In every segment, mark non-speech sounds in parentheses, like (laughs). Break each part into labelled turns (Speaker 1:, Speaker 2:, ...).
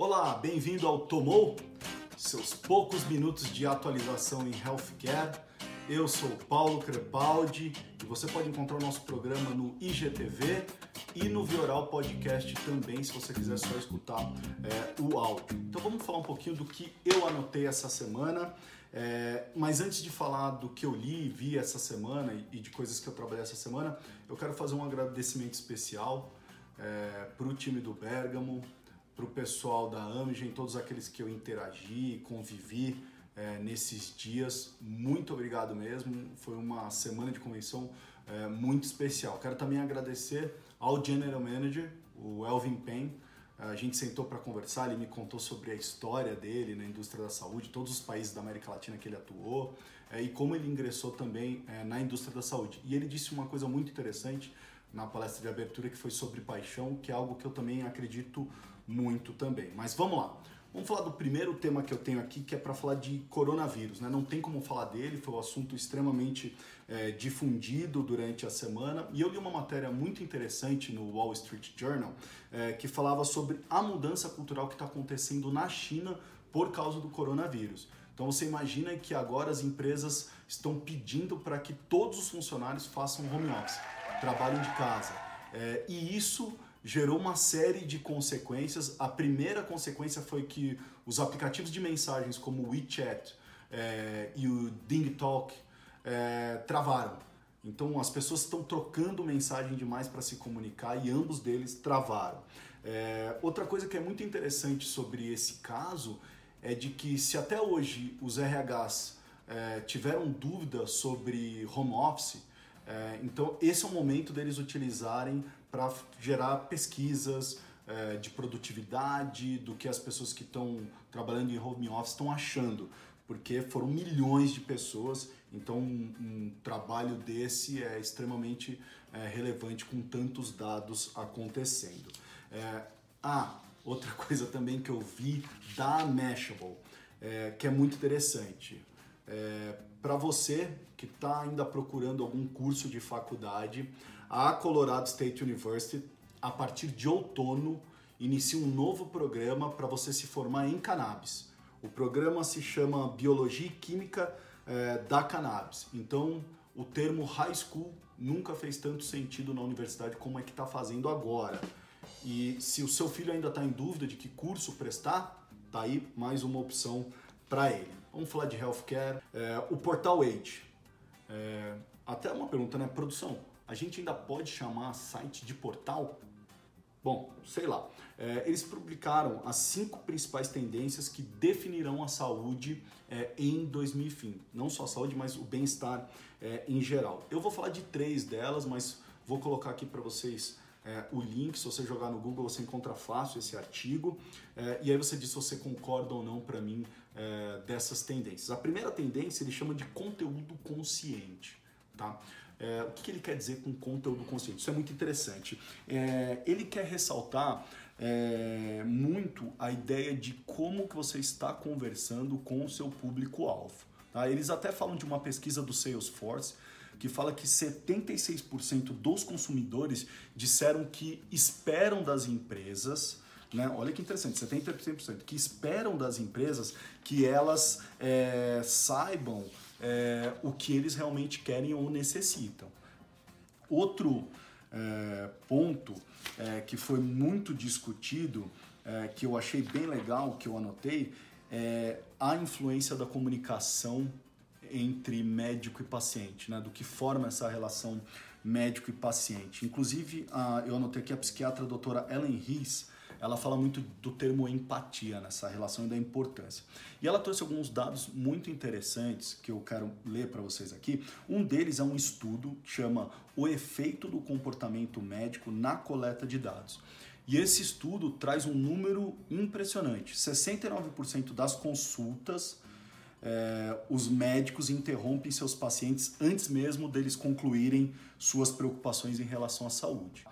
Speaker 1: Olá, bem-vindo ao Tomou, seus poucos minutos de atualização em healthcare. Eu sou Paulo Crepaldi e você pode encontrar o nosso programa no IGTV e no Vioral Podcast também, se você quiser só escutar é, o áudio. Então vamos falar um pouquinho do que eu anotei essa semana. É, mas antes de falar do que eu li e vi essa semana e de coisas que eu trabalhei essa semana, eu quero fazer um agradecimento especial é, para o time do Bergamo, para o pessoal da Amgen, todos aqueles que eu interagi, convivi é, nesses dias. Muito obrigado mesmo. Foi uma semana de convenção é, muito especial. Quero também agradecer ao General Manager, o Elvin Penn. A gente sentou para conversar, ele me contou sobre a história dele na indústria da saúde, todos os países da América Latina que ele atuou é, e como ele ingressou também é, na indústria da saúde. E ele disse uma coisa muito interessante na palestra de abertura que foi sobre paixão, que é algo que eu também acredito muito também. Mas vamos lá. Vamos falar do primeiro tema que eu tenho aqui, que é para falar de coronavírus. Né? Não tem como falar dele, foi um assunto extremamente é, difundido durante a semana. E eu li uma matéria muito interessante no Wall Street Journal é, que falava sobre a mudança cultural que está acontecendo na China por causa do coronavírus. Então você imagina que agora as empresas estão pedindo para que todos os funcionários façam home office trabalham de casa. É, e isso gerou uma série de consequências. A primeira consequência foi que os aplicativos de mensagens como o WeChat é, e o DingTalk é, travaram. Então as pessoas estão trocando mensagem demais para se comunicar e ambos deles travaram. É, outra coisa que é muito interessante sobre esse caso é de que se até hoje os RHs é, tiveram dúvida sobre home office, é, então, esse é o momento deles utilizarem para gerar pesquisas é, de produtividade, do que as pessoas que estão trabalhando em home office estão achando, porque foram milhões de pessoas, então um, um trabalho desse é extremamente é, relevante com tantos dados acontecendo. É, ah, outra (laughs) coisa também que eu vi da Mashable, é, que é muito interessante. É, Para você que está ainda procurando algum curso de faculdade, a Colorado State University, a partir de outono, inicia um novo programa para você se formar em cannabis. O programa se chama Biologia e Química é, da Cannabis. Então, o termo high school nunca fez tanto sentido na universidade como é que está fazendo agora. E se o seu filho ainda está em dúvida de que curso prestar, tá aí mais uma opção para ele. Vamos falar de healthcare. É, o Portal Age. É, até uma pergunta, né? Produção, a gente ainda pode chamar site de portal? Bom, sei lá. É, eles publicaram as cinco principais tendências que definirão a saúde é, em 2020. Não só a saúde, mas o bem-estar é, em geral. Eu vou falar de três delas, mas vou colocar aqui para vocês é, o link, se você jogar no Google, você encontra fácil esse artigo. É, e aí você diz se você concorda ou não para mim é, dessas tendências. A primeira tendência ele chama de conteúdo consciente. Tá? É, o que, que, ele quer dizer com conteúdo consciente? Isso é muito interessante. É, ele quer ressaltar é, muito a ideia de como que você está conversando com o seu público-alvo. Tá? Eles até falam de uma pesquisa do Salesforce que fala que 76% dos consumidores disseram que esperam das empresas né? Olha que interessante, 70% que esperam das empresas que elas é, saibam é, o que eles realmente querem ou necessitam. Outro é, ponto é, que foi muito discutido, é, que eu achei bem legal, que eu anotei, é a influência da comunicação entre médico e paciente, né? do que forma essa relação médico e paciente. Inclusive, a, eu anotei aqui a psiquiatra a doutora Ellen Rees, ela fala muito do termo empatia nessa relação e da importância. E ela trouxe alguns dados muito interessantes que eu quero ler para vocês aqui. Um deles é um estudo que chama O efeito do comportamento médico na coleta de dados. E esse estudo traz um número impressionante: 69% das consultas é, os médicos interrompem seus pacientes antes mesmo deles concluírem suas preocupações em relação à saúde.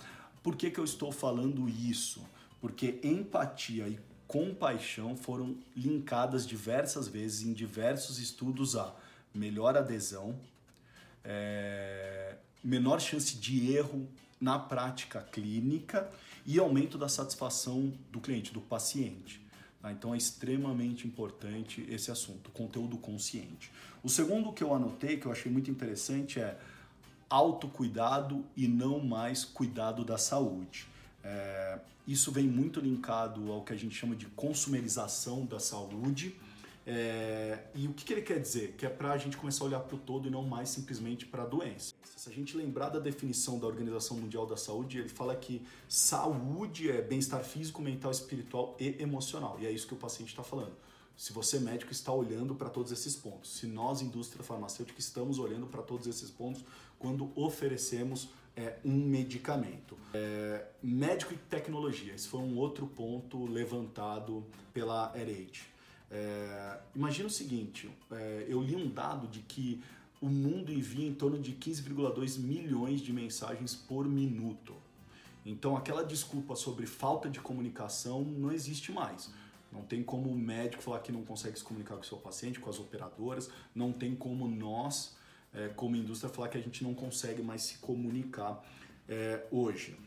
Speaker 1: Por que, que eu estou falando isso? Porque empatia e compaixão foram linkadas diversas vezes em diversos estudos a melhor adesão, é, menor chance de erro na prática clínica e aumento da satisfação do cliente, do paciente. Tá? Então é extremamente importante esse assunto, conteúdo consciente. O segundo que eu anotei, que eu achei muito interessante, é autocuidado e não mais cuidado da saúde. É, isso vem muito linkado ao que a gente chama de consumerização da saúde. É, e o que, que, ele quer dizer? Que é para a gente começar a olhar para o todo e não mais simplesmente para a doença. Se a gente lembrar da definição da Organização Mundial da Saúde, ele fala que saúde é bem-estar físico, mental, espiritual e emocional. E é isso que o paciente está falando. Se você, médico, está olhando para todos esses pontos, se nós, indústria farmacêutica, estamos olhando para todos esses pontos quando oferecemos é, um medicamento. É, médico e tecnologia, esse foi um outro ponto levantado pela RH. É, imagina o seguinte: é, eu li um dado de que o mundo envia em torno de 15,2 milhões de mensagens por minuto. Então, aquela desculpa sobre falta de comunicação não existe mais. Não tem como o médico falar que não consegue se comunicar com o seu paciente, com as operadoras, não tem como nós é, como indústria, falar que a gente não consegue mais se comunicar é, hoje.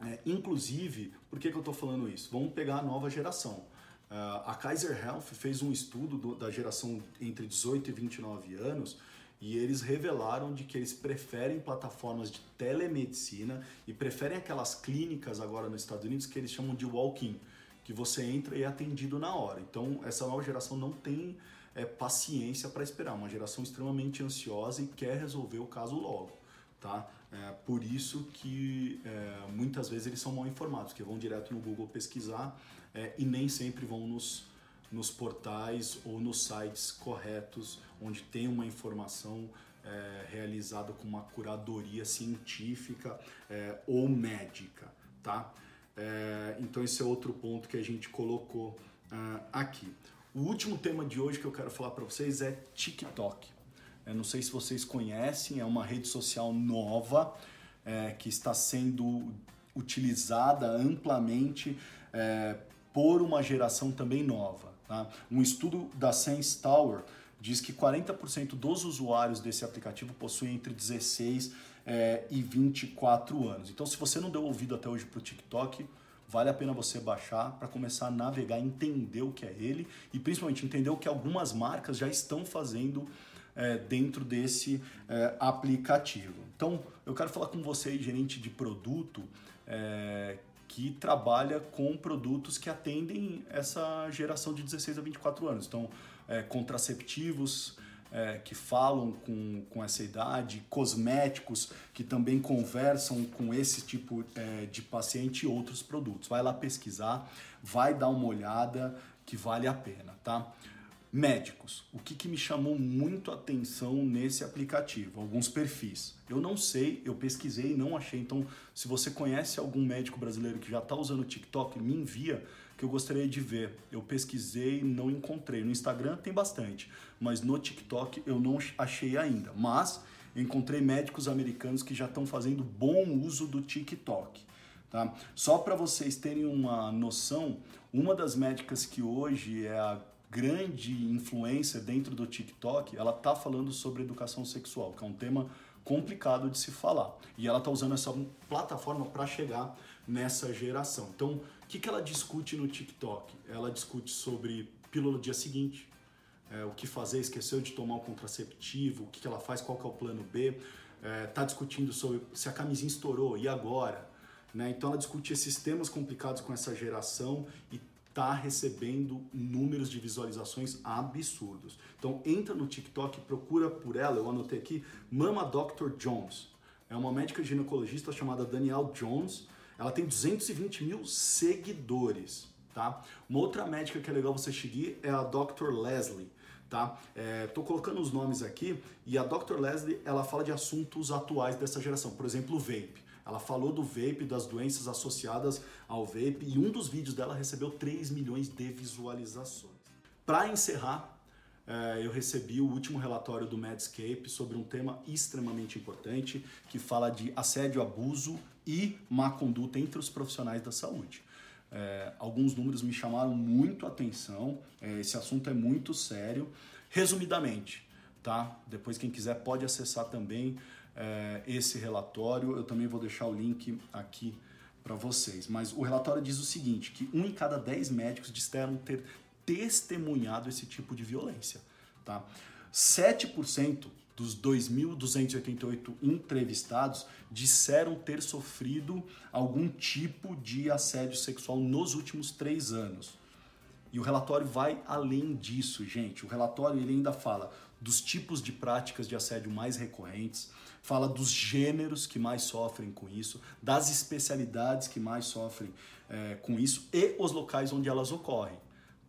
Speaker 1: É, inclusive, por que, que eu estou falando isso? Vamos pegar a nova geração. Uh, a Kaiser Health fez um estudo do, da geração entre 18 e 29 anos e eles revelaram de que eles preferem plataformas de telemedicina e preferem aquelas clínicas agora nos Estados Unidos que eles chamam de walk-in, que você entra e é atendido na hora. Então, essa nova geração não tem é, paciência para esperar, uma geração extremamente ansiosa e quer resolver o caso logo. Tá? É, por isso que é, muitas vezes eles são mal informados, que vão direto no Google pesquisar é, e nem sempre vão nos, nos portais ou nos sites corretos, onde tem uma informação é, realizada com uma curadoria científica é, ou médica. Tá? É, então esse é outro ponto que a gente colocou uh, aqui. O último tema de hoje que eu quero falar para vocês é TikTok. Eu não sei se vocês conhecem, é uma rede social nova é, que está sendo utilizada amplamente é, por uma geração também nova. Tá? Um estudo da Sense Tower diz que 40% dos usuários desse aplicativo possuem entre 16 é, e 24 anos. Então, se você não deu ouvido até hoje para o TikTok, vale a pena você baixar para começar a navegar, entender o que é ele e principalmente entender o que algumas marcas já estão fazendo é, dentro desse é, aplicativo. Então, eu quero falar com você, gerente de produto, é, que trabalha com produtos que atendem essa geração de 16 a 24 anos. Então, é, contraceptivos, é, que falam com, com essa idade, cosméticos que também conversam com esse tipo é, de paciente e outros produtos. Vai lá pesquisar, vai dar uma olhada que vale a pena, tá? Médicos, o que, que me chamou muito a atenção nesse aplicativo? Alguns perfis. Eu não sei, eu pesquisei e não achei. Então, se você conhece algum médico brasileiro que já está usando o TikTok, me envia que eu gostaria de ver. Eu pesquisei e não encontrei. No Instagram tem bastante, mas no TikTok eu não achei ainda. Mas encontrei médicos americanos que já estão fazendo bom uso do TikTok. Tá? Só para vocês terem uma noção, uma das médicas que hoje é a grande influência dentro do TikTok, ela tá falando sobre educação sexual, que é um tema complicado de se falar. E ela tá usando essa plataforma para chegar nessa geração. Então, que, que ela discute no TikTok? Ela discute sobre pílula do dia seguinte, é, o que fazer, esqueceu de tomar o contraceptivo, o que, que ela faz, qual que é o plano B, é, tá discutindo sobre se a camisinha estourou, e agora? Né? Então ela discute esses temas complicados com essa geração e tá recebendo números de visualizações absurdos. Então entra no TikTok, procura por ela, eu anotei aqui, Mama Dr. Jones. É uma médica ginecologista chamada Danielle Jones, ela tem 220 mil seguidores, tá? Uma outra médica que é legal você seguir é a Dr. Leslie, tá? É, tô colocando os nomes aqui e a Dr. Leslie, ela fala de assuntos atuais dessa geração, por exemplo, o vape. Ela falou do vape, das doenças associadas ao vape e um dos vídeos dela recebeu 3 milhões de visualizações. Para encerrar, é, eu recebi o último relatório do Medscape sobre um tema extremamente importante que fala de assédio, abuso e má conduta entre os profissionais da saúde. É, alguns números me chamaram muito a atenção, é, esse assunto é muito sério. Resumidamente, tá? Depois quem quiser pode acessar também é, esse relatório. Eu também vou deixar o link aqui para vocês, mas o relatório diz o seguinte, que um em cada dez médicos disseram ter testemunhado esse tipo de violência, tá? 7% dos 2.288 entrevistados disseram ter sofrido algum tipo de assédio sexual nos últimos três anos. E o relatório vai além disso, gente. O relatório ele ainda fala dos tipos de práticas de assédio mais recorrentes, fala dos gêneros que mais sofrem com isso, das especialidades que mais sofrem é, com isso e os locais onde elas ocorrem,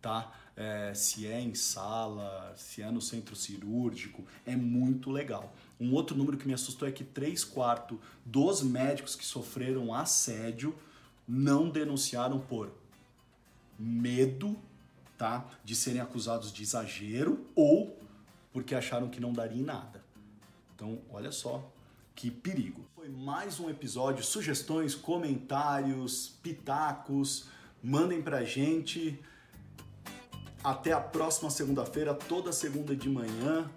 Speaker 1: tá? É, se é em sala, se é no centro cirúrgico, é muito legal. Um outro número que me assustou é que 3 quartos dos médicos que sofreram assédio não denunciaram por medo tá, de serem acusados de exagero ou porque acharam que não daria em nada. Então, olha só que perigo. Foi mais um episódio, sugestões, comentários, pitacos, mandem pra gente. Até a próxima segunda-feira, toda segunda de manhã.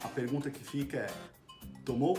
Speaker 1: A pergunta que fica é: tomou?